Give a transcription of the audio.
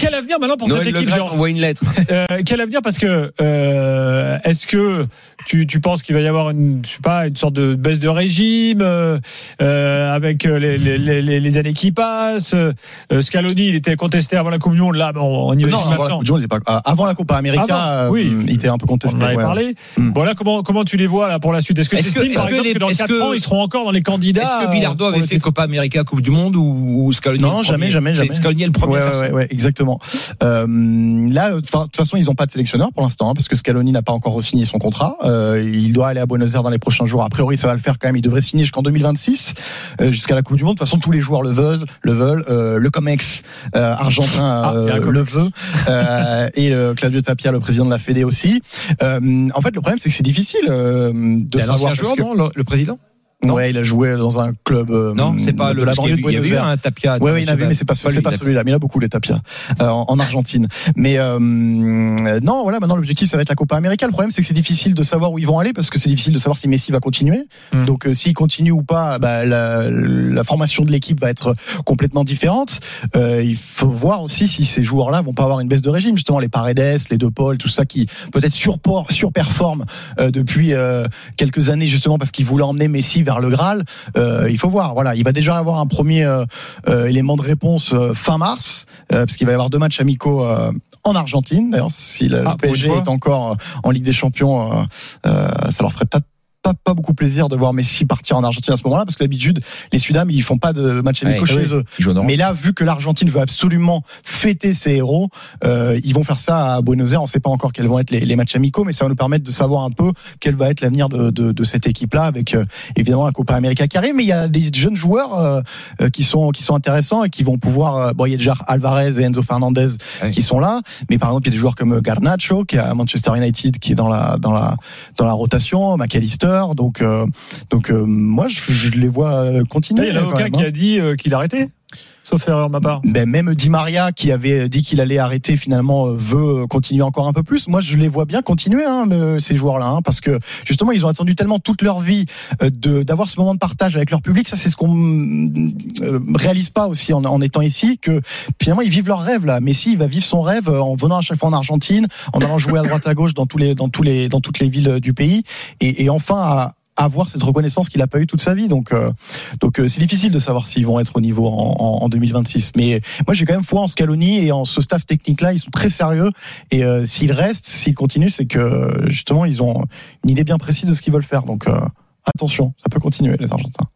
Quel avenir maintenant pour Noël cette équipe, Georges envoie une lettre. Euh, Quel avenir Parce que euh, est-ce que tu, tu penses qu'il va y avoir une, je sais pas, une sorte de baisse de régime euh, euh, avec les, les, les, les années qui passent euh, Scaloni, il était contesté avant la Coupe du Monde. Là, bon, on y va Non, avant la maintenant. Coupe du Monde, pas- euh, avant la Copa América, Avant, euh, oui. il était un peu On contesté. en avait ouais. parlé. Mm. Voilà comment comment tu les vois là pour la suite? Est-ce que tu Est-ce que- par que exemple les- que dans est-ce 4 que- ans ils seront encore dans les candidats Est-ce que Bilardo avait fait Copa América, Coupe du Monde ou, ou Scaloni Non, jamais, jamais, jamais. Scaloni est le premier Ouais, ouais, ça. Exactement. Euh, là, de toute façon, ils n'ont pas de sélectionneur pour l'instant, hein, parce que Scaloni n'a pas encore signé son contrat. Euh, il doit aller à Buenos Aires dans les prochains jours. A priori, ça va le faire quand même. Il devrait signer jusqu'en 2026, euh, jusqu'à la Coupe du Monde. De toute façon, tous les joueurs le veulent. Le veulent. Euh, le Comex euh, argentin Ah, euh, le veut. Euh, et euh, Claudio Tapia, le président de la Fédé aussi. Euh, en fait, le problème, c'est que c'est difficile euh, de savoir. joueur, que- non, le, le président? Non. Ouais, il a joué dans un club. euh, Non, c'est pas de le. la banlieue de Buenos Aires. un Tapia. Ouais, ouais, il avait, mais c'est pas, pas lui, celui-là. Mais il a beaucoup les Tapia euh, en, en Argentine. Mais euh, non, voilà, maintenant l'objectif ça va être la Copa América. Le problème c'est que c'est difficile de savoir où ils vont aller parce que c'est difficile de savoir si Messi va continuer. Mm. Donc euh, s'il continue ou pas, bah, la, la formation de l'équipe va être complètement différente. Euh, il faut voir aussi si ces joueurs-là vont pas avoir une baisse de régime. Justement, les Paredes, les De Paul, tout ça qui peut-être surperforment euh, depuis quelques années justement parce qu'ils voulaient emmener Messi vers le Graal. Euh, il faut voir. Voilà, il va déjà avoir un premier euh, euh, élément de réponse fin mars, parce qu'il va y avoir deux matchs amicaux en Argentine. D'ailleurs, si le Ah, PSG est encore en Ligue des Champions, ça leur ferait peut-être pas, pas beaucoup plaisir de voir Messi partir en Argentine à ce moment-là, parce que d'habitude, les Sudam, ils font pas de matchs amicaux Ouais, chez oui. eux. Mais là, vu que l'Argentine veut absolument fêter ses héros, euh, ils vont faire ça à Buenos Aires. On ne sait pas encore quels vont être les, les matchs amicaux, mais ça va nous permettre de savoir un peu quel va être l'avenir de, de, de cette équipe-là, avec euh, évidemment la Copa América qui arrive. Mais il y a des jeunes joueurs euh, euh, qui sont qui sont intéressants et qui vont pouvoir. euh, bon, il y a déjà Alvarez et Enzo Fernandez qui sont là, mais par exemple, il y a des joueurs comme Garnacho qui est à Manchester United, qui est dans la dans la dans la rotation, McAllister. Donc euh, donc euh, moi, je, je les vois continuer. Il y a l'avocat même, qui hein. a dit euh, qu'il arrêtait. Sauf erreur ma part. Ben, même Di Maria qui avait dit qu'il allait arrêter finalement euh, veut continuer encore un peu plus. Moi je les vois bien continuer hein, euh, ces joueurs-là hein, parce que justement ils ont attendu tellement toute leur vie euh, de d'avoir ce moment de partage avec leur public. Ça c'est ce qu'on euh, réalise pas aussi en, en étant ici que finalement ils vivent leur rêve là. Messi il va vivre son rêve euh, en venant à chaque fois en Argentine, en allant jouer à droite à gauche dans tous les dans tous les dans toutes les villes euh, du pays et, et enfin à avoir cette reconnaissance qu'il n'a pas eu toute sa vie. Donc, euh, donc euh, c'est difficile de savoir s'ils vont être au niveau en, en, en 2026. Mais moi, j'ai quand même foi en Scaloni et en ce staff technique-là. Ils sont très sérieux. Et euh, s'ils restent, s'ils continuent, c'est que justement, ils ont une idée bien précise de ce qu'ils veulent faire. Donc, euh, attention, ça peut continuer, les Argentins.